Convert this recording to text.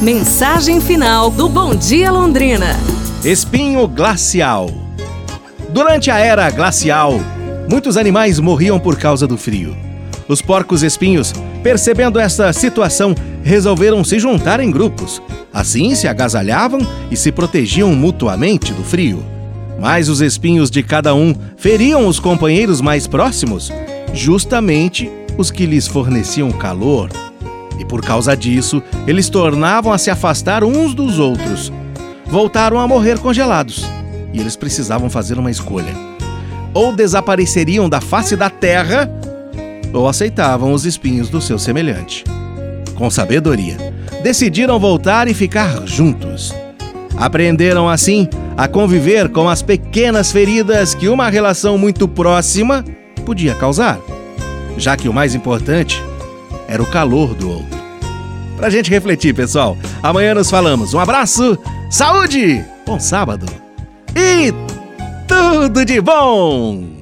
Mensagem final do Bom Dia Londrina. Espinho glacial. Durante a era glacial, muitos animais morriam por causa do frio. Os porcos espinhos, percebendo esta situação, resolveram se juntar em grupos. Assim se agasalhavam e se protegiam mutuamente do frio. Mas os espinhos de cada um feriam os companheiros mais próximos, justamente os que lhes forneciam calor. E por causa disso, eles tornavam a se afastar uns dos outros. Voltaram a morrer congelados. E eles precisavam fazer uma escolha. Ou desapareceriam da face da terra, ou aceitavam os espinhos do seu semelhante. Com sabedoria, decidiram voltar e ficar juntos. Aprenderam assim a conviver com as pequenas feridas que uma relação muito próxima podia causar, já que o mais importante era o calor do outro. Pra gente refletir, pessoal. Amanhã nos falamos. Um abraço, saúde, bom sábado e tudo de bom!